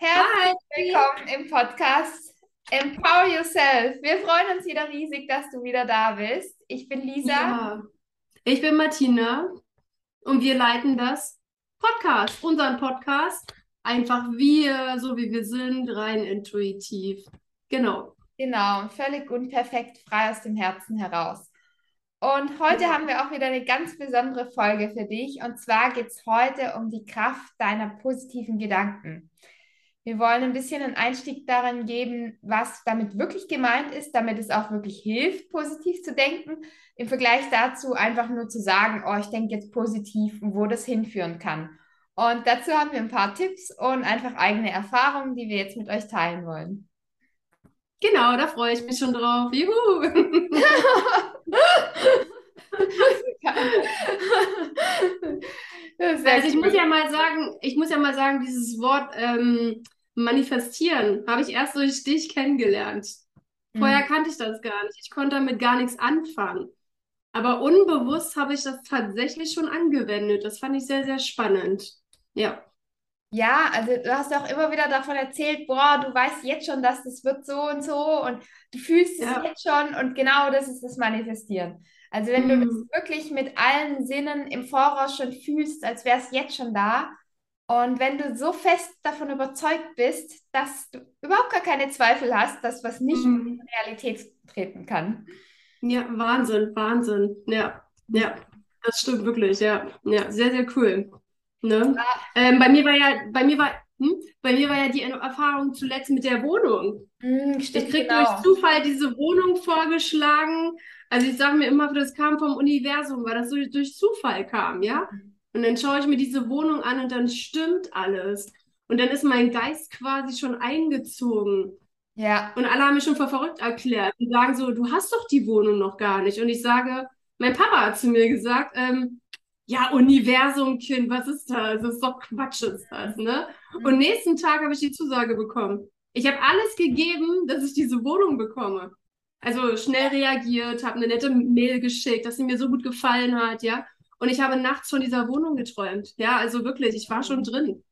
Herzlich willkommen im Podcast Empower Yourself. Wir freuen uns wieder riesig, dass du wieder da bist. Ich bin Lisa. Ja. Ich bin Martina und wir leiten das Podcast, unseren Podcast. Einfach wir, so wie wir sind, rein intuitiv. Genau. Genau, völlig unperfekt, frei aus dem Herzen heraus. Und heute ja. haben wir auch wieder eine ganz besondere Folge für dich. Und zwar geht es heute um die Kraft deiner positiven Gedanken. Wir wollen ein bisschen einen Einstieg darin geben, was damit wirklich gemeint ist, damit es auch wirklich hilft, positiv zu denken. Im Vergleich dazu einfach nur zu sagen, oh, ich denke jetzt positiv und wo das hinführen kann. Und dazu haben wir ein paar Tipps und einfach eigene Erfahrungen, die wir jetzt mit euch teilen wollen. Genau, da freue ich mich schon drauf. Juhu! also ich muss ja mal sagen, ich muss ja mal sagen, dieses Wort ähm, manifestieren habe ich erst durch dich kennengelernt. Vorher mhm. kannte ich das gar nicht. Ich konnte damit gar nichts anfangen. Aber unbewusst habe ich das tatsächlich schon angewendet. Das fand ich sehr, sehr spannend. Ja. Ja, also du hast auch immer wieder davon erzählt, boah, du weißt jetzt schon, dass das wird so und so und du fühlst ja. es jetzt schon und genau das ist das Manifestieren. Also wenn mhm. du das wirklich mit allen Sinnen im Voraus schon fühlst, als wäre es jetzt schon da und wenn du so fest davon überzeugt bist, dass du überhaupt gar keine Zweifel hast, dass was nicht mhm. in Realität treten kann. Ja, Wahnsinn, Wahnsinn. Ja, ja, das stimmt wirklich, ja. Ja, sehr, sehr cool. Ne? Ja. Ähm, bei mir war ja, bei mir war, hm? bei mir war ja die Erfahrung zuletzt mit der Wohnung. Mhm, stimmt, ich krieg genau. durch Zufall diese Wohnung vorgeschlagen. Also ich sage mir immer, das kam vom Universum, weil das so durch Zufall kam, ja. Und dann schaue ich mir diese Wohnung an und dann stimmt alles. Und dann ist mein Geist quasi schon eingezogen. Ja. Und alle haben mich schon für verrückt erklärt. Die sagen so, du hast doch die Wohnung noch gar nicht. Und ich sage, mein Papa hat zu mir gesagt, ähm, ja, Universum, Kind, was ist das? Das ist doch Quatsch, ist das, ne? Mhm. Und nächsten Tag habe ich die Zusage bekommen. Ich habe alles gegeben, dass ich diese Wohnung bekomme. Also schnell reagiert, habe eine nette Mail geschickt, dass sie mir so gut gefallen hat, ja. Und ich habe nachts von dieser Wohnung geträumt. Ja, also wirklich, ich war schon drin.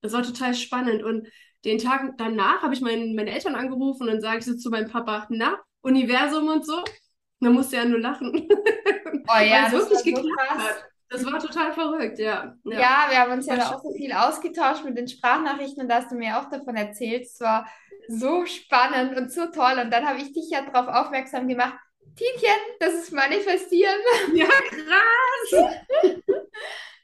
Das war total spannend. Und den Tag danach habe ich mein, meine Eltern angerufen und dann sage ich so zu meinem Papa, na, Universum und so. Und dann musste er nur lachen. Oh ja, das wirklich geklappt so hat. Das war total verrückt, ja. Ja, ja wir haben uns ja auch so viel ausgetauscht mit den Sprachnachrichten und da hast du mir auch davon erzählt. Es war so spannend und so toll. Und dann habe ich dich ja darauf aufmerksam gemacht. Tinchen, das ist Manifestieren. Ja, krass.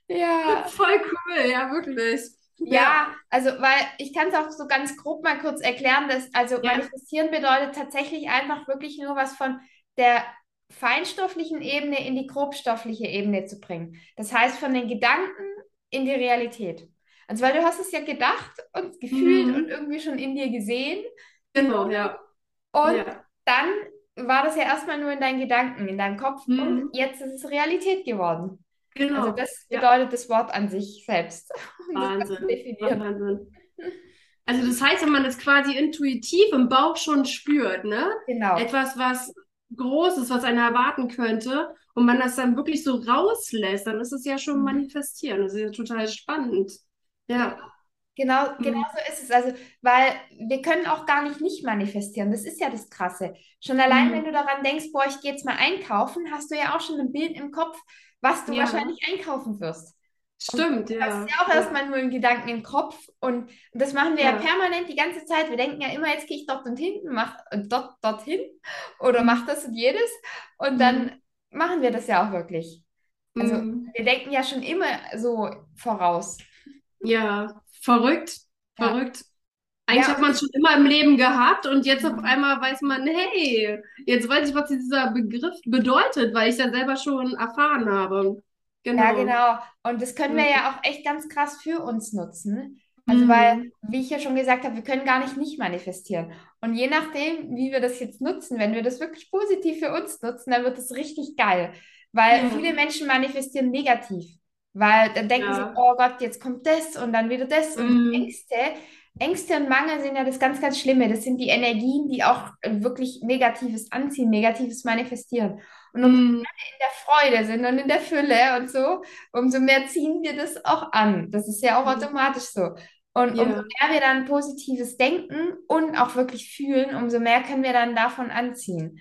ja. Voll cool, ja, wirklich. Ja, ja, also weil ich kann es auch so ganz grob mal kurz erklären, dass also ja. manifestieren bedeutet tatsächlich einfach wirklich nur was von der feinstofflichen Ebene in die grobstoffliche Ebene zu bringen. Das heißt, von den Gedanken in die Realität. Also, weil du hast es ja gedacht und gefühlt mhm. und irgendwie schon in dir gesehen. Genau, ja. Und ja. dann war das ja erstmal nur in deinen Gedanken, in deinem Kopf mhm. und jetzt ist es Realität geworden. Genau. Also das bedeutet ja. das Wort an sich selbst. Wahnsinn. Wahnsinn. Also das heißt, wenn man das quasi intuitiv im Bauch schon spürt, ne? Genau. Etwas, was Großes, was einer erwarten könnte, und man das dann wirklich so rauslässt, dann ist es ja schon mhm. manifestieren. Das ist ja total spannend. Ja. Genau, mhm. genau so ist es. Also, weil wir können auch gar nicht nicht manifestieren. Das ist ja das Krasse. Schon allein, mhm. wenn du daran denkst, boah, ich gehe jetzt mal einkaufen, hast du ja auch schon ein Bild im Kopf, was du ja. wahrscheinlich einkaufen wirst. Stimmt, ja. Das ist ja auch erstmal nur ein Gedanken im Kopf. Und, und das machen wir ja. ja. permanent die ganze Zeit. Wir denken ja immer, jetzt gehe ich dort und hinten, mach äh, dort, dorthin oder mach das und jedes. Und dann mhm. machen wir das ja auch wirklich. Also mhm. wir denken ja schon immer so voraus. Ja, verrückt, verrückt. Eigentlich ja. hat man es schon immer im Leben gehabt und jetzt auf mhm. einmal weiß man, hey, jetzt weiß ich, was dieser Begriff bedeutet, weil ich ja selber schon erfahren habe. Genau. Ja, genau. Und das können wir mhm. ja auch echt ganz krass für uns nutzen. Also, mhm. weil, wie ich ja schon gesagt habe, wir können gar nicht nicht manifestieren. Und je nachdem, wie wir das jetzt nutzen, wenn wir das wirklich positiv für uns nutzen, dann wird das richtig geil. Weil ja. viele Menschen manifestieren negativ. Weil dann denken ja. sie, oh Gott, jetzt kommt das und dann wieder das. Mhm. Und Ängste, Ängste und Mangel sind ja das ganz, ganz Schlimme. Das sind die Energien, die auch wirklich Negatives anziehen, Negatives manifestieren. Und umso mm. mehr wir in der Freude sind und in der Fülle und so, umso mehr ziehen wir das auch an. Das ist ja auch mm. automatisch so. Und Ja. umso mehr wir dann positives denken und auch wirklich fühlen, umso mehr können wir dann davon anziehen.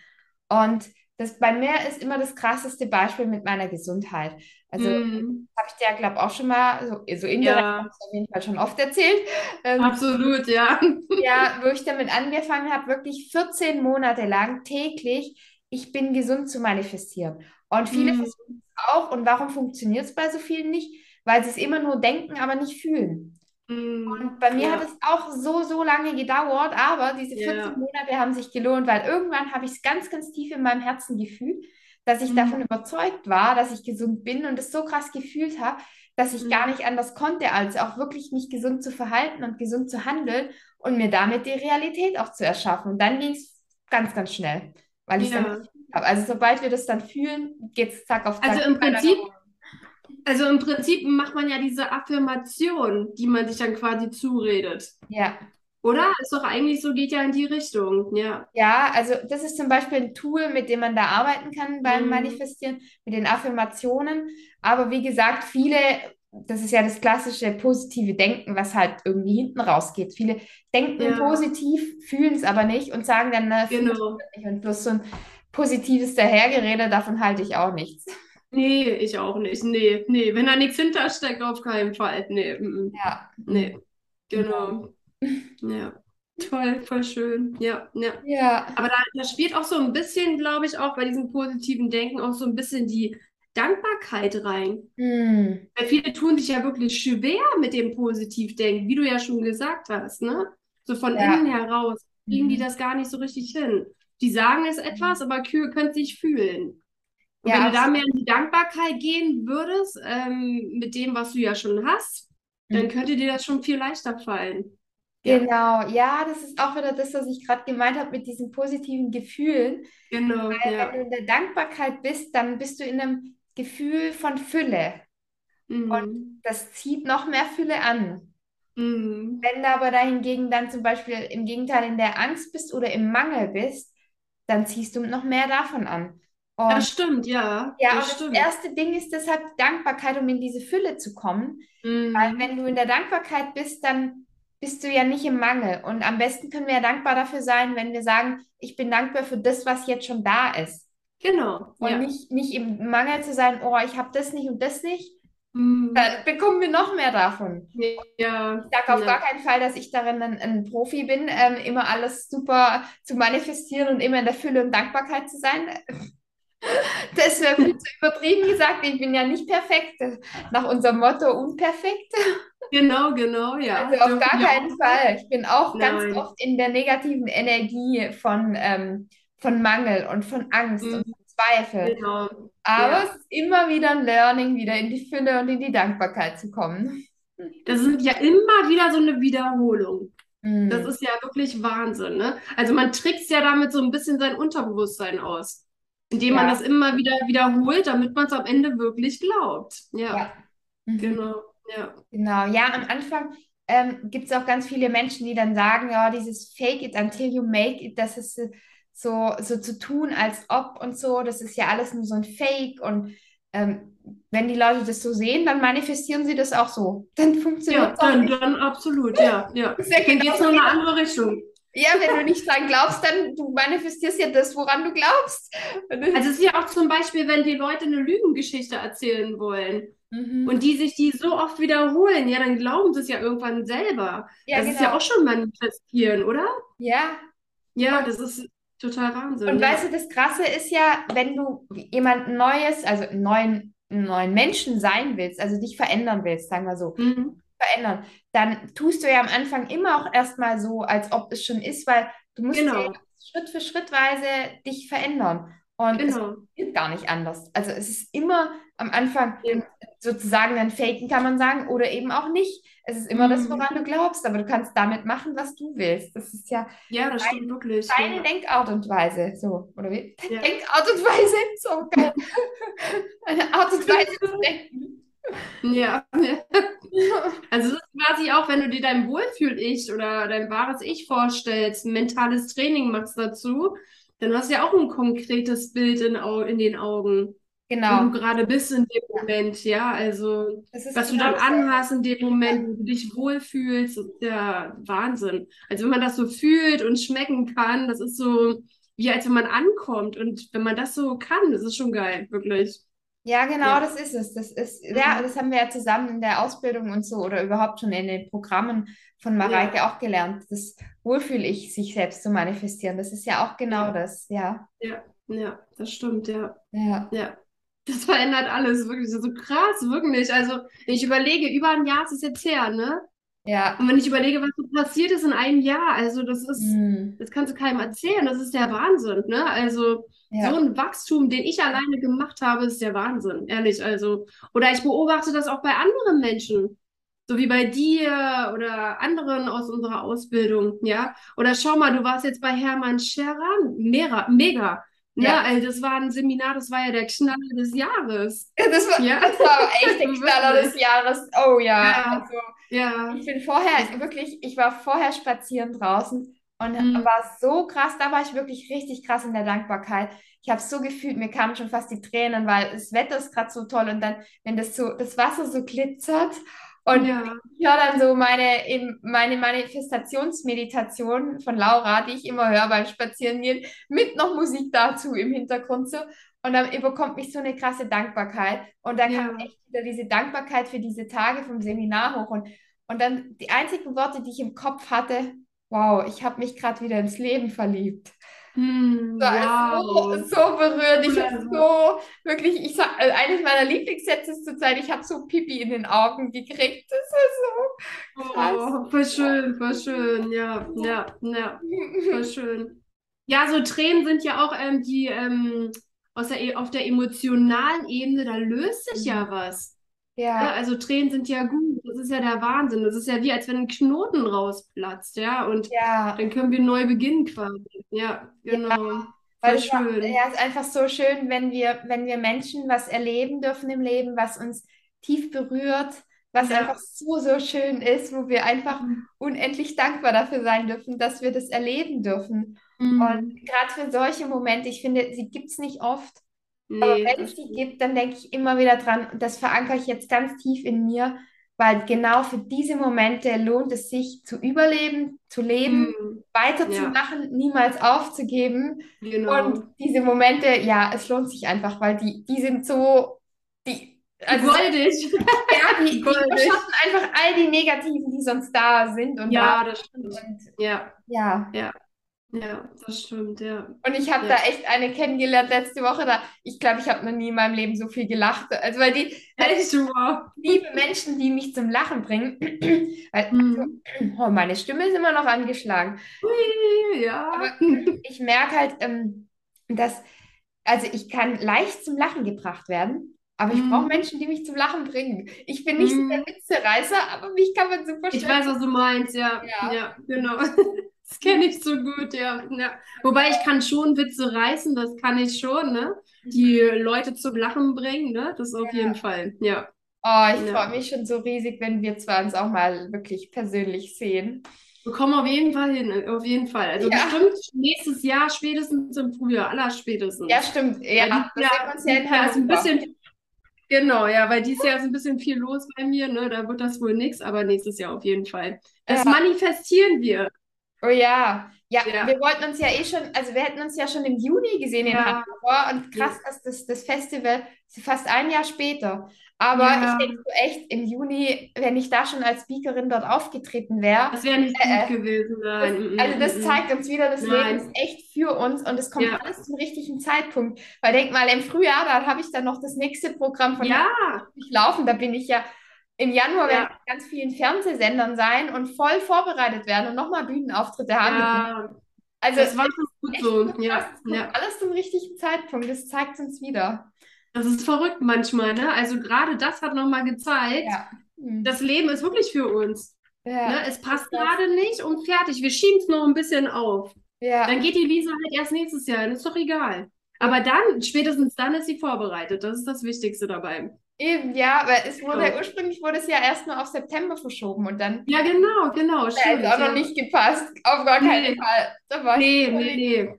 Und das bei mir ist immer das krasseste Beispiel mit meiner Gesundheit. Also Mhm. habe ich dir ja, glaube auch schon mal so, so indirekt Ja, habe ich auf jeden Fall schon oft erzählt. Ähm, absolut, ja. ja, wo ich damit angefangen habe, wirklich 14 Monate lang täglich, ich bin gesund zu manifestieren. Und viele Mhm. versuchen es auch. Und warum funktioniert es bei so vielen nicht? Weil sie es immer nur denken, aber nicht fühlen. Mhm. Und bei mir hat Ja, es auch so, so lange gedauert, aber diese 14 ja. Monate haben sich gelohnt, weil irgendwann habe ich es ganz, ganz tief in meinem Herzen gefühlt, dass ich davon Mhm. überzeugt war, dass ich gesund bin und es so krass gefühlt habe, dass ich gar Mhm. nicht anders konnte, als auch wirklich mich gesund zu verhalten und gesund zu handeln und mir damit die Realität auch zu erschaffen. Und dann ging es ganz, ganz schnell, weil ich es dann Ja. gefühlt habe. Also sobald wir das dann fühlen, geht es zack auf zack. Also im Prinzip, also im Prinzip macht man ja diese Affirmation, die man sich dann quasi zuredet. Ja. Oder? Ist doch eigentlich so, geht ja in die Richtung. Ja. Ja, also das ist zum Beispiel ein Tool, mit dem man da arbeiten kann beim Mhm. Manifestieren, mit den Affirmationen. Aber wie gesagt, viele, das ist ja das klassische positive Denken, was halt irgendwie hinten rausgeht. Viele denken Ja. positiv, fühlen es aber nicht und sagen dann, ich Genau. nicht. Und bloß so ein positives Dahergerede, davon halte ich auch nichts. Nee, ich auch nicht. Nee, nee. Wenn da nichts hintersteckt, auf keinen Fall. Nee, mm, Ja. nee. Genau. Ja. Toll, voll schön. Ja, ja. Ja. Aber da, da spielt auch so ein bisschen, glaube ich, auch bei diesem positiven Denken auch so ein bisschen die Dankbarkeit rein. Hm. Weil viele tun sich ja wirklich schwer mit dem Positivdenken, wie du ja schon gesagt hast, ne? So von Ja. innen heraus kriegen die Mhm. das gar nicht so richtig hin. Die sagen es etwas, aber Kühe können es nicht fühlen. Und Ja, wenn du da mehr in die Dankbarkeit gehen würdest, ähm, mit dem, was du ja schon hast, dann Mhm. könnte dir das schon viel leichter fallen. Genau, ja, das ist auch wieder das, was ich gerade gemeint habe mit diesen positiven Gefühlen. genau, Weil ja. wenn du in der Dankbarkeit bist, dann bist du in einem Gefühl von Fülle. Und Mhm. das zieht noch mehr Fülle an. Mhm. Wenn du aber dahingegen dann zum Beispiel im Gegenteil in der Angst bist oder im Mangel bist, dann ziehst du noch mehr davon an. Und Das stimmt, ja, ja, das das stimmt. erste Ding ist deshalb Dankbarkeit, um in diese Fülle zu kommen. Weil Mhm. wenn du in der Dankbarkeit bist, dann bist du ja nicht im Mangel. Und am besten können wir ja dankbar dafür sein, wenn wir sagen, ich bin dankbar für das, was jetzt schon da ist. Genau, Und ja. nicht, nicht im Mangel zu sein, oh, ich habe das nicht und das nicht. Mhm. Dann bekommen wir noch mehr davon. Ja, Ich sage auf ja. gar keinen Fall, dass ich darin ein, ein Profi bin, ähm, immer alles super zu manifestieren und immer in der Fülle und Dankbarkeit zu sein. Das wäre viel zu übertrieben gesagt. Ich bin ja nicht perfekt. Nach unserem Motto unperfekt. Genau, genau, ja. Also auf gar keinen Fall. Ich bin auch ganz Nein. oft in der negativen Energie von, ähm, von Mangel und von Angst und Mhm. von Zweifel. Genau. Aber Ja. es ist immer wieder ein Learning, wieder in die Fülle und in die Dankbarkeit zu kommen. Das sind ja immer wieder so eine Wiederholung. Das Mm. ist ja wirklich Wahnsinn, ne? Also man trickst ja damit so ein bisschen sein Unterbewusstsein aus, indem man Ja, das immer wieder wiederholt, damit man es am Ende wirklich glaubt. Ja, ja. Mhm. genau. Ja. Genau, ja, am Anfang ähm, gibt es auch ganz viele Menschen, die dann sagen, ja, dieses Fake it until you make it, das ist äh, so, so zu tun, als ob und so, das ist ja alles nur so ein Fake und ähm, wenn die Leute das so sehen, dann manifestieren sie das auch so. Dann funktioniert Ja, es auch dann, nicht. dann absolut, ja, ja. Ja Dann geht es genauso nur in eine andere Richtung. Ja, wenn du nicht dran glaubst, dann du manifestierst ja das, woran du glaubst. Also es ist ja auch zum Beispiel, wenn die Leute eine Lügengeschichte erzählen wollen Mhm. und die sich die so oft wiederholen, ja, dann glauben sie es ja irgendwann selber. Ja, Das ist ja genau. auch schon manifestieren, oder? Ja. Ja, das ist total Wahnsinn. Und ja. weißt du, das Krasse ist ja, wenn du jemand Neues, also einen neuen, einen neuen Menschen sein willst, also dich verändern willst, sagen wir so, Mhm. Verändern, dann tust du ja am Anfang immer auch erstmal so, als ob es schon ist, weil du musst Genau. Schritt für Schrittweise dich verändern. Und es Genau. geht gar nicht anders. Also es ist immer am Anfang Ja. sozusagen ein Faken, kann man sagen, oder eben auch nicht. Es ist immer das, Mhm. woran du glaubst, aber du kannst damit machen, was du willst. Das ist ja Ja, das stimmt wirklich. deine Ja. Denkart und Weise, so, oder wie? Ja. Denkart und Weise, so geil. Eine Art und Weise zu denken. Ja. Also das ist quasi auch, wenn du dir dein Wohlfühl-Ich oder dein wahres Ich vorstellst, ein mentales Training machst dazu, dann hast du ja auch ein konkretes Bild in, in den Augen. Genau. wo du gerade bist in dem Moment, ja. Also, was du genau dann dasselbe. anhast in dem Moment, wo du dich wohlfühlst, ist ja Wahnsinn. Also, wenn man das so fühlt und schmecken kann, das ist so, wie als wenn man ankommt. Und wenn man das so kann, das ist schon geil, wirklich. Ja, genau, Ja. das ist es. Das ist, ja, das haben wir ja zusammen in der Ausbildung und so oder überhaupt schon in den Programmen von Mareike auch gelernt. Das Wohlfühl-Ich, sich selbst zu manifestieren. Das ist ja auch genau Ja. das, ja. Ja, ja, das stimmt, ja. Ja. Ja. Das verändert alles, wirklich so krass, wirklich. Also, ich überlege, über ein Jahr ist es jetzt her, ne? Ja. Und wenn ich überlege, was so passiert ist in einem Jahr, also das ist, Hm. das kannst du keinem erzählen, das ist der Wahnsinn, ne? Also Ja. so ein Wachstum, den ich alleine gemacht habe, ist der Wahnsinn, ehrlich. Also, oder ich beobachte das auch bei anderen Menschen, so wie bei dir oder anderen aus unserer Ausbildung, ja? Oder schau mal, du warst jetzt bei Hermann Scherer, mega, mega. Ne? Ja. Also das war ein Seminar, das war ja der Knaller des Jahres. Das war, Ja. das war echt der. Knaller des Jahres. Oh ja. Ja. Also, Ja. ich bin vorher, wirklich, ich war vorher spazieren draußen und Mhm. war so krass, da war ich wirklich richtig krass in der Dankbarkeit. Ich habe so gefühlt, mir kamen schon fast die Tränen, weil das Wetter ist gerade so toll und dann, wenn das so, das Wasser so glitzert und Ja. ich höre dann so meine, in, meine Manifestationsmeditation von Laura, die ich immer höre beim Spazierengehen, mit noch Musik dazu im Hintergrund so. Und dann überkommt mich so eine krasse Dankbarkeit. Und da Ja. kam echt wieder diese Dankbarkeit für diese Tage vom Seminar hoch. Und, und dann die einzigen Worte, die ich im Kopf hatte, wow, ich habe mich gerade wieder ins Leben verliebt. Hm, So, wow. so, so berührt. Ich habe so, wirklich, ich sag, äh, eines meiner Lieblingssätze ist zurzeit, ich habe so Pipi in den Augen gekriegt. Das ist krass. Oh, voll schön, voll schön, ja, ja, ja, so. voll schön. Ja, so Tränen sind ja auch ähm, die ähm, aus der, e- auf der emotionalen Ebene, da löst sich ja was. Ja, Ja, also Tränen sind ja gut, das ist ja der Wahnsinn. Das ist ja wie, als wenn ein Knoten rausplatzt, ja, und ja. dann können wir neu beginnen quasi. Ja, genau. Weil Voll es schön. ja, es ist einfach so schön, wenn wir, wenn wir Menschen was erleben dürfen im Leben, was uns tief berührt, was Ja. einfach so, so schön ist, wo wir einfach unendlich dankbar dafür sein dürfen, dass wir das erleben dürfen. Mhm. Und gerade für solche Momente, ich finde, sie gibt es nicht oft, aber Nee, wenn das es sie gibt, dann denke ich immer wieder dran, und das verankere ich jetzt ganz tief in mir, weil genau für diese Momente lohnt es sich zu überleben, zu leben, Mhm. weiterzumachen, niemals aufzugeben. Genau. Und diese Momente, ja, es lohnt sich einfach, weil die, die sind so, die, also Goldig. ja, die, die überschatten einfach all die Negativen, die sonst da sind und Ja, da das stimmt. und Ja, ja. ja, das stimmt, ja. Und ich habe Ja. da echt eine kennengelernt letzte Woche. Da, ich glaube, ich habe noch nie in meinem Leben so viel gelacht. Also weil die, weil ich liebe Menschen, die mich zum Lachen bringen. Weil, Mhm. oh, meine Stimme ist immer noch angeschlagen. Ui, ja. Aber ich merke halt, ähm, dass, also ich kann leicht zum Lachen gebracht werden, aber ich brauche Mhm. Menschen, die mich zum Lachen bringen. Ich bin nicht so der Mhm. Witzereißer, aber mich kann man super Ich weiß, was du meinst, ja. Ja. Ja, genau. Das kenne ich so gut, ja. ja. Wobei ich kann schon Witze reißen, das kann ich schon, ne? Die Leute zum Lachen bringen, ne? Das auf Ja. jeden Fall, ja. Oh, ich Ja. freue mich schon so riesig, wenn wir zwei uns auch mal wirklich persönlich sehen. Wir kommen auf jeden Fall hin, auf jeden Fall. Also Ja. bestimmt nächstes Jahr, spätestens im Frühjahr, allerspätestens. Ja, stimmt. Ja, Weil das ja Jahr ist ein bisschen, genau, ja, weil dieses Jahr ist ein bisschen viel los bei mir, ne? Da wird das wohl nichts, aber nächstes Jahr auf jeden Fall. Das Ja. manifestieren wir. Oh ja. Ja, Ja. wir wollten uns ja eh schon, also wir hätten uns ja schon im Juni gesehen in Ja. Hannover und krass, dass das, das Festival fast ein Jahr später. Aber Ja. ich denke so echt, im Juni, wenn ich da schon als Speakerin dort aufgetreten wäre, Das wäre nicht Äh, gut gewesen, das, nein. mm, also mm, das mm. zeigt uns wieder, das Nein. Leben ist echt für uns und es kommt Ja. alles zum richtigen Zeitpunkt. Weil denk mal, im Frühjahr, da habe ich dann noch das nächste Programm von Ja, durchlaufen. Da bin ich ja im Januar Ja. werde ich auf ganz vielen Fernsehsendern sein und voll vorbereitet werden und nochmal Bühnenauftritte haben. ja, Also das war schon gut so. gut, Ja, es ja. alles zum richtigen Zeitpunkt. Das zeigt uns wieder. Das ist verrückt manchmal, ne? Also gerade das hat nochmal gezeigt, Ja. Hm. das Leben ist wirklich für uns. Ja. Ne? Es passt das- gerade nicht und fertig. Wir schieben es noch ein bisschen auf. Ja. Dann geht die Visa halt erst nächstes Jahr, dann ist doch egal. Aber dann, spätestens dann ist sie vorbereitet. Das ist das Wichtigste dabei. Eben, ja, weil es wurde, Ja. ursprünglich wurde es ja erst nur auf September verschoben und dann Ja, genau, genau, hat stimmt. es auch noch nicht gepasst. Auf gar keinen Nee. Fall. Da war Nee, nee,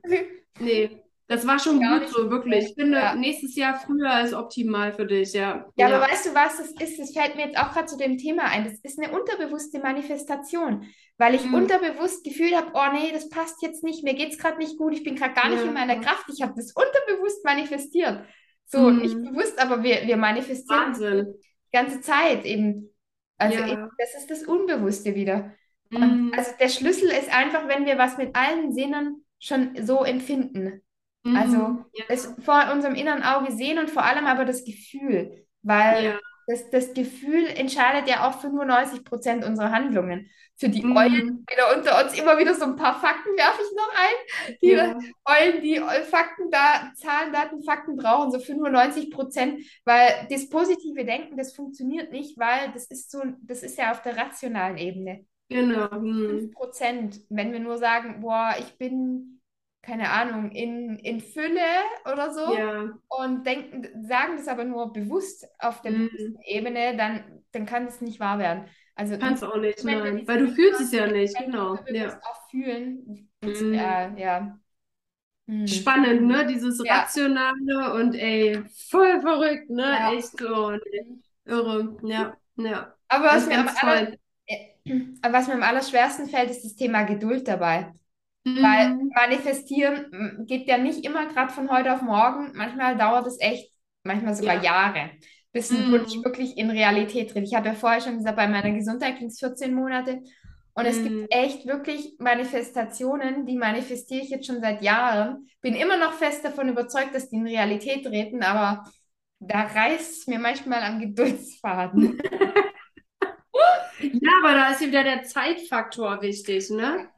nee. Nee, Das war schon Gar gut so, wirklich. Ich finde, ja. nächstes Jahr früher ist optimal für dich, ja. Ja, Ja. aber weißt du, was das ist? Das fällt mir jetzt auch gerade zu dem Thema ein. Das ist eine unterbewusste Manifestation, weil ich Mhm. unterbewusst gefühlt habe, oh nee, das passt jetzt nicht, mir geht es gerade nicht gut, ich bin gerade gar nicht in meiner Kraft. Ich habe das unterbewusst manifestiert. So, nicht Mhm. bewusst, aber wir, wir manifestieren Wahnsinn. die ganze Zeit eben. Also Ja. eben, das ist das Unbewusste wieder. Und Mhm. also der Schlüssel ist einfach, wenn wir was mit allen Sinnen schon so empfinden. Also Mhm. Ja. es vor unserem inneren Auge sehen und vor allem aber das Gefühl, weil Ja. Das, das Gefühl entscheidet ja auch 95 Prozent unserer Handlungen. Für die Eulen Mhm. wieder unter uns immer wieder so ein paar Fakten werfe ich noch ein. Die Ja. Eulen, die Fakten da, Zahlen, Daten, Fakten brauchen, so 95 Prozent, weil das positive Denken, das funktioniert nicht, weil das ist so, das ist ja auf der rationalen Ebene. Genau. 5 Mhm. Prozent, wenn wir nur sagen, boah, ich bin, keine Ahnung, in, in Fülle oder so Ja. und denken, sagen das aber nur bewusst auf der Mhm. Ebene, dann, dann kann es nicht wahr werden. Also Kannst auch nicht, wenn nein. Weil du fühlst es ja nicht, genau. unterbewusst Ja. auch fühlen, Mhm. äh, ja. Hm. Spannend, ne? Dieses Ja. Rationale und ey, voll verrückt, ne? Ja. Echt so. nee. Irre. Ja, ja. Aber was mir am aller, aber was mir am allerschwersten fällt, ist das Thema Geduld dabei. Weil Mhm. manifestieren mm, geht ja nicht immer gerade von heute auf morgen. Manchmal dauert es echt, manchmal sogar Ja. Jahre, bis ein Wunsch Mhm. wirklich in Realität tritt. Ich habe ja vorher schon gesagt, bei meiner Gesundheit ging es 14 Monate. Und es Mhm. gibt echt wirklich Manifestationen, die manifestiere ich jetzt schon seit Jahren. Bin immer noch fest davon überzeugt, dass die in Realität treten, aber da reißt es mir manchmal am Geduldsfaden. Ja, aber da ist wieder der Zeitfaktor wichtig, ne?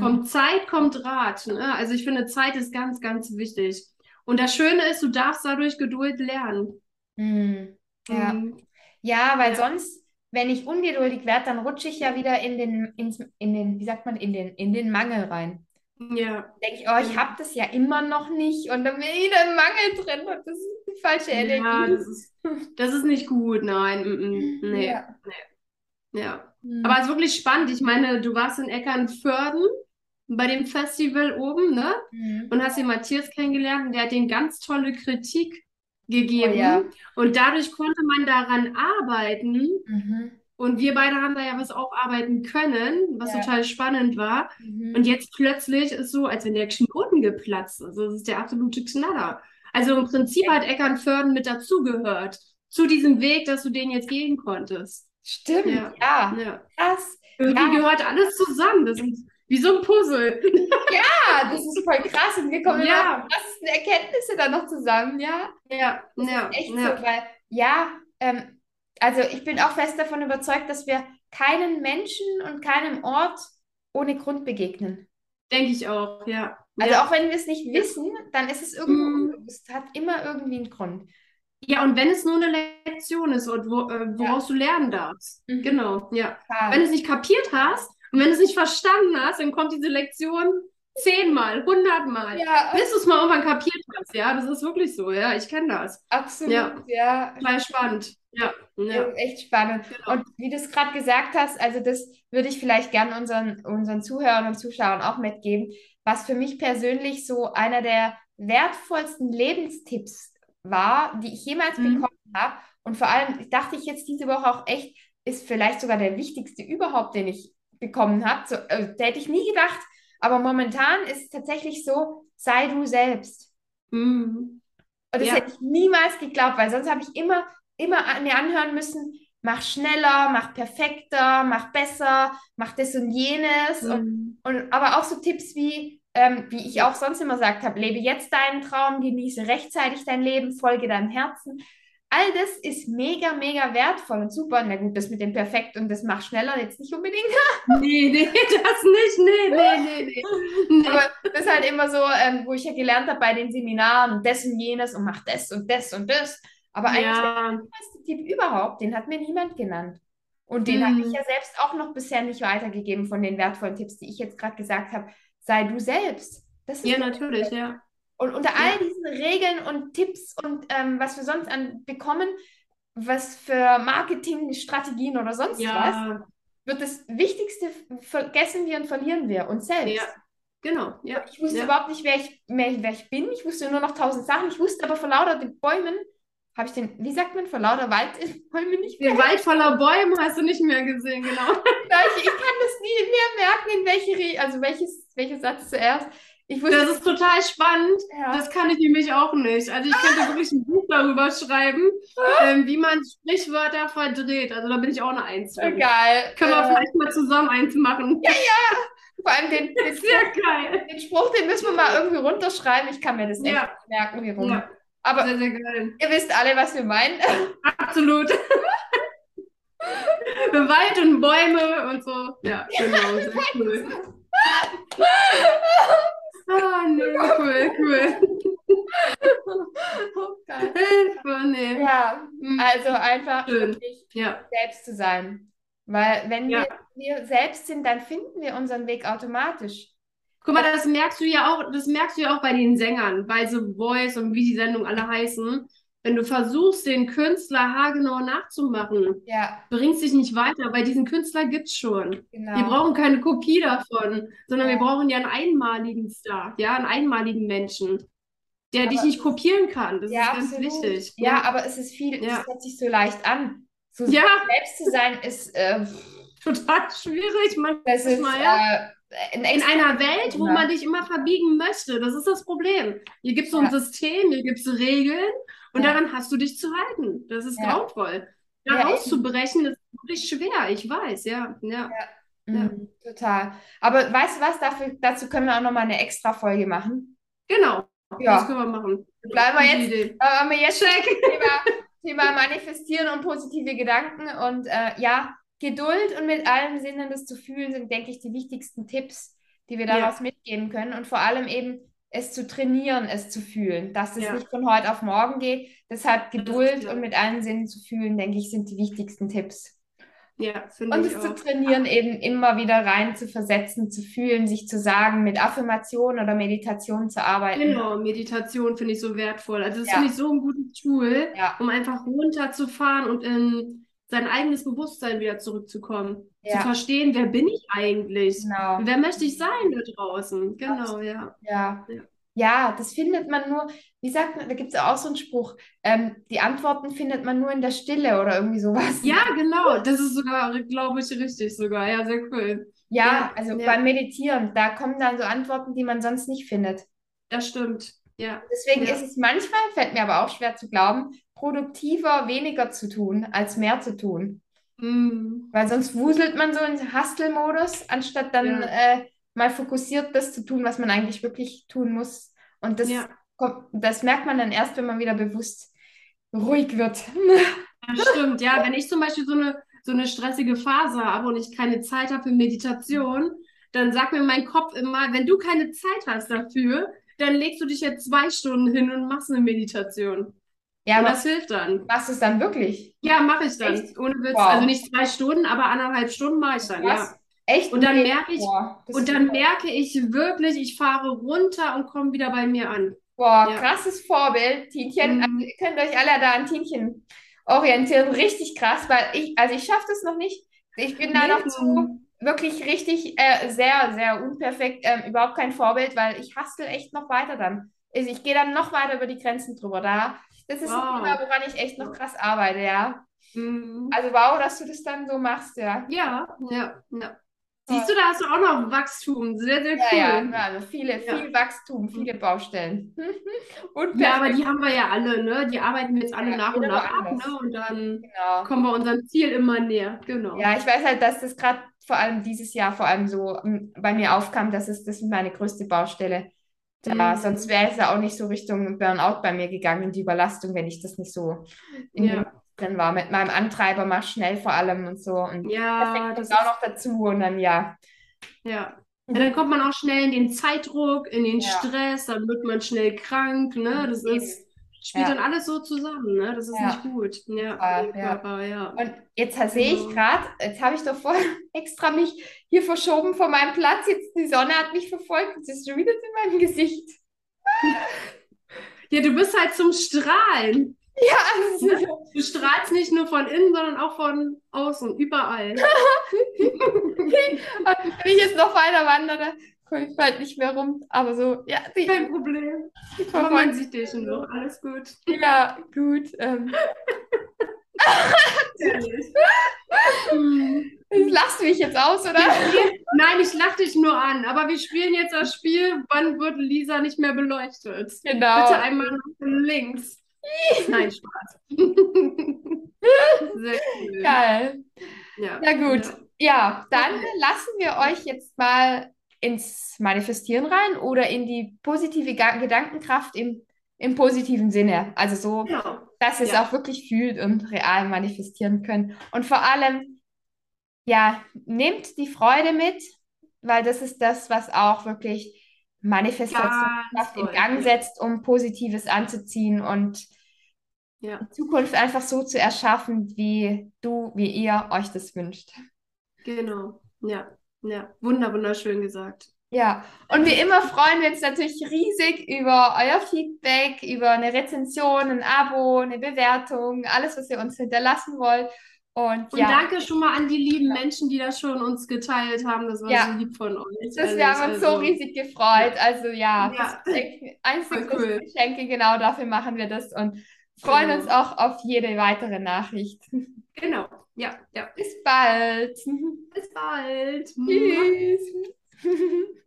Kommt Zeit, kommt Rat, ne? Also ich finde, Zeit ist ganz, ganz wichtig. Und das Schöne ist, du darfst dadurch Geduld lernen. Hm. Ja. Mhm. Ja, weil Ja. sonst, wenn ich ungeduldig werde, dann rutsche ich ja wieder in den, ins, in den, wie sagt man, in den, in den Mangel rein. Ja. Denke ich, oh, ich Ja. habe das ja immer noch nicht und dann bin ich wieder im Mangel drin und das ist die falsche Ja, Energie. das ist, das ist nicht gut, nein. mhm, Nee. Ja. Ja. Hm. Aber es ist wirklich spannend. Ich meine, du warst in Eckernförden bei dem Festival oben, ne? Hm. Und hast den Matthias kennengelernt und der hat den ganz tolle Kritik gegeben. Oh ja. Und dadurch konnte man daran arbeiten. Mhm. Und wir beide haben da ja was aufarbeiten können, was Ja. total spannend war. Mhm. Und jetzt plötzlich ist so, als wenn der Knoten geplatzt ist. Also das ist der absolute Knaller. Also im Prinzip hat Eckernförden mit dazugehört. Zu diesem Weg, dass du den jetzt gehen konntest. Stimmt, Ja. ja. Ja. Krass. Irgendwie gehört alles zusammen. Das ist wie so ein Puzzle. Ja, das ist voll krass und wir kommen immer Ja. die krassesten Erkenntnisse dann noch zusammen, ja. Ja, Das ja, ist echt ja. so, weil, ja, ähm, also ich bin auch fest davon überzeugt, dass wir keinen Menschen und keinem Ort ohne Grund begegnen. Denke ich auch, ja. Also ja. auch wenn wir es nicht wissen, dann ist es irgendwo Mhm. unbewusst, hat immer irgendwie einen Grund. Ja, und wenn es nur eine Lektion ist und wo, äh, woraus du lernen darfst. Mhm. Genau, ja. Total. Wenn du es nicht kapiert hast und wenn du es nicht verstanden hast, dann kommt diese Lektion zehnmal, hundertmal. Ja, Bis du es mal irgendwann kapiert hast, ja, das ist wirklich so, ja, ich kenne das. absolut, Ja. ja. Total spannend. Ja, Ja, echt spannend. Genau. Und wie du es gerade gesagt hast, also das würde ich vielleicht gern unseren, unseren Zuhörern und Zuschauern auch mitgeben, was für mich persönlich so einer der wertvollsten Lebenstipps war, die ich jemals Mhm. bekommen habe. Und vor allem dachte ich jetzt diese Woche auch echt, ist vielleicht sogar der wichtigste überhaupt, den ich bekommen habe. So, äh, da hätte ich nie gedacht, aber momentan ist es tatsächlich so, sei du selbst. Mhm. Und das Ja. hätte ich niemals geglaubt, weil sonst habe ich immer, immer mir anhören müssen, mach schneller, mach perfekter, mach besser, mach das und jenes. Und, Mhm. und aber auch so Tipps wie, ähm, wie ich auch sonst immer gesagt habe, lebe jetzt deinen Traum, genieße rechtzeitig dein Leben, folge deinem Herzen. All das ist mega, mega wertvoll und super. Na gut, das mit dem Perfekt und das mach schneller jetzt nicht unbedingt. Nee, nee, das nicht. Nee, nee, nee, nee. Aber das ist halt immer so, ähm, wo ich ja gelernt habe bei den Seminaren, das und jenes und mach das und das und das. Aber eigentlich Ja, der beste Tipp überhaupt, den hat mir niemand genannt. Und den habe Mhm. ich ja selbst auch noch bisher nicht weitergegeben von den wertvollen Tipps, die ich jetzt gerade gesagt habe. Sei du selbst. Das ist ja, natürlich, ja. Und unter all Ja. diesen Regeln und Tipps und ähm, was wir sonst an bekommen, was für Marketingstrategien oder sonst was, Ja, wird das Wichtigste vergessen wir und verlieren wir uns selbst. Ja. genau, ja. Ich wusste ja. überhaupt nicht, wer ich, mehr, wer ich bin. Ich wusste nur noch tausend Sachen. Ich wusste aber vor lauter den Bäumen, habe ich den, wie sagt man, vor lauter Waldbäumen nicht mehr. Den Wald voller Bäume hast du nicht mehr gesehen, genau. Ich, ich kann das nie mehr merken, in welche, also welches, welcher Satz zuerst. Das ist total spannend. ja. Das kann ich nämlich auch nicht. Also ich könnte wirklich ein Buch darüber schreiben, ähm, wie man Sprichwörter verdreht. Also da bin ich auch eine Eins. geil. Können wir Äh, vielleicht mal zusammen eins machen? vor allem den, den, Sehr geil. den Spruch, den müssen wir mal irgendwie runterschreiben. Ich kann mir das echt Ja. nicht merken, wie rum. Ja, Aber sehr, sehr geil. ihr wisst alle, was wir meinen. Absolut. Wald und Bäume und so. Ja, genau. Sehr cool. Ah, nee, cool, cool. Oh, geil. Hilfe, nee. Ja, Hm, also einfach Schön. wirklich Ja, selbst zu sein. Weil wenn Ja. wir, wir selbst sind, dann finden wir unseren Weg automatisch. guck mal, das merkst du ja auch, das merkst du ja auch bei den Sängern, bei The Voice und wie die Sendungen alle heißen. Wenn du versuchst, den Künstler haargenau nachzumachen, Ja, bringst dich nicht weiter, weil diesen Künstler gibt's schon. genau. Wir brauchen keine Kopie davon, sondern Ja. wir brauchen ja einen einmaligen Star, ja, einen einmaligen Menschen, der dich Aber- nicht kopieren kann. Das ja, ist ganz absolut. wichtig. Ja, aber es ist viel, Ja. es hört sich so leicht an. So Ja, selbst zu sein ist, äh, total schwierig das ist manchmal. Äh, In extra einer Welt, wo Ja. man dich immer verbiegen möchte. Das ist das Problem. Hier gibt es so ein. System, hier gibt es Regeln und Ja. daran hast du dich zu halten. Das ist Ja. grauenvoll. Da Ja, eben. auszubrechen ist wirklich schwer, ich weiß, ja. ja. Mhm, total. Aber weißt du was, dafür, dazu können wir auch nochmal eine extra Folge machen. Genau, Ja. das können wir machen. Bleiben wir jetzt, haben wir jetzt Thema, Thema Manifestieren und positive Gedanken. Und äh, ja, Geduld und mit allen Sinnen das zu fühlen, sind, denke ich, die wichtigsten Tipps, die wir Ja. daraus mitgeben können. Und vor allem eben es zu trainieren, es zu fühlen, dass es Ja. nicht von heute auf morgen geht. Deshalb Geduld und mit allen Sinnen zu fühlen, denke ich, sind die wichtigsten Tipps. Ja, finde Und ich es zu auch. trainieren, eben immer wieder rein zu versetzen, zu fühlen, sich zu sagen, mit Affirmation oder Meditation zu arbeiten. Genau, Meditation finde ich so wertvoll. Also das Ja. finde ich so ein gutes Tool, um einfach runterzufahren und in sein eigenes Bewusstsein wieder zurückzukommen. Zu Ja. verstehen, wer bin ich eigentlich? Genau. Wer möchte ich sein da draußen? Genau, ja. Ja. Ja. Ja, das findet man nur, wie sagt man, da gibt es auch so einen Spruch, ähm, die Antworten findet man nur in der Stille oder irgendwie sowas. Ja, genau. Das ist sogar, glaube ich, richtig sogar. Ja, sehr cool. Ja, Ja, also ja. beim Meditieren, da kommen dann so Antworten, die man sonst nicht findet. Das stimmt. Ja. Deswegen Ja. ist es manchmal, fällt mir aber auch schwer zu glauben, produktiver weniger zu tun, als mehr zu tun. Mm. Weil sonst wuselt man so in Hustle-Modus, anstatt dann Ja. äh, mal fokussiert das zu tun, was man eigentlich wirklich tun muss. Und das Ja. kommt, das merkt man dann erst, wenn man wieder bewusst ruhig wird. Das stimmt, ja. Wenn ich zum Beispiel so eine, so eine stressige Phase habe und ich keine Zeit habe für Meditation, dann sagt mir mein Kopf immer, wenn du keine Zeit hast dafür, dann legst du dich jetzt zwei Stunden hin und machst eine Meditation. Ja, Und das hilft dann. machst du es dann wirklich? Ja, mache ich dann. Echt? Ohne Witz. Wow. Also nicht zwei Stunden, aber anderthalb Stunden mache ich dann, ja. Was? Echt? Und dann Nee. merke ich- Boah, Und dann merke ich wirklich, ich fahre runter und komme wieder bei mir an. Boah, Ja. krasses Vorbild, Tinchen. Mhm. Also, ihr könnt euch alle da an Tinchen orientieren. Richtig krass, weil ich, also ich schaffe das noch nicht. Ich bin da noch zu wirklich richtig äh, sehr, sehr unperfekt, ähm, überhaupt kein Vorbild, weil ich hustle echt noch weiter dann. Also ich gehe dann noch weiter über die Grenzen drüber. Da, das ist ein Wow. Thema, woran ich echt noch krass arbeite, ja. Mhm. Also wow, dass du das dann so machst, ja. Ja, ja, ja. Siehst du, da hast du auch noch Wachstum. Sehr, sehr cool. ja, ja, also viele, Ja. viel Wachstum, viele Baustellen. Und Ja, aber die haben wir ja alle, ne? Die arbeiten wir jetzt alle Ja, nach und nach ab, ne? Und dann genau. kommen wir unserem Ziel immer näher. Genau. Ja, ich weiß halt, dass das gerade vor allem dieses Jahr vor allem so ähm, bei mir aufkam, dass es das ist meine größte Baustelle. Da, Mhm. sonst wäre es ja auch nicht so Richtung Burnout bei mir gegangen, die Überlastung, wenn ich das nicht so in Ja. drin war. Mit meinem Antreiber mach schnell vor allem und so. Und das Ja, das das auch noch dazu und dann ja. ja. Ja, dann kommt man auch schnell in den Zeitdruck, in den Ja. Stress, dann wird man schnell krank, ne? Das Eben. ist, spielt Ja. dann alles so zusammen, ne? Das ist Ja. nicht gut. Ja, den ja. Körper, ja. Und jetzt sehe ich Genau. gerade, jetzt habe ich doch vorher extra mich hier verschoben von meinem Platz. Jetzt die Sonne hat mich verfolgt. Jetzt ist schon wieder in meinem Gesicht. Ja, du bist halt zum Strahlen. Ja, also, Du strahlst nicht nur von innen, sondern auch von außen, überall. wenn ich jetzt noch weiter wandere, komme ich bald nicht mehr rum. Aber so, ja, die, Kein Problem. die Aber man sieht dich schon noch. Alles gut. Ja, gut. Ähm. Hm. lachst du mich jetzt aus, oder? Nein, ich lache dich nur an. Aber wir spielen jetzt das Spiel, wann wird Lisa nicht mehr beleuchtet? Genau. Bitte einmal nach links. Nein, Spaß. Sehr cool. Geil. Ja. Na gut. Ja, dann lassen wir euch jetzt mal ins Manifestieren rein oder in die positive Gedankenkraft im, im positiven Sinne. Also so, Genau. dass ihr es Ja. auch wirklich fühlt und real manifestieren könnt. Und vor allem, ja, nehmt die Freude mit, weil das ist das, was auch wirklich Manifestationskraft in Gang setzt, um Positives anzuziehen und Ja, die Zukunft einfach so zu erschaffen, wie du, wie ihr euch das wünscht. genau. Ja, ja. Wunder, wunderschön gesagt. Ja, und wie immer freuen wir uns natürlich riesig über euer Feedback, über eine Rezension, ein Abo, eine Bewertung, alles, was ihr uns hinterlassen wollt. Und Und ja, danke schon mal an die lieben Menschen, die das schon uns geteilt haben. Das war Ja. so lieb von euch. das, wir haben uns so Also, riesig gefreut. Also ja, Ja. größten cool. Geschenke, genau dafür machen wir das und freuen Genau. uns auch auf jede weitere Nachricht. Genau. Ja, ja. Bis bald. Bis bald. Tschüss.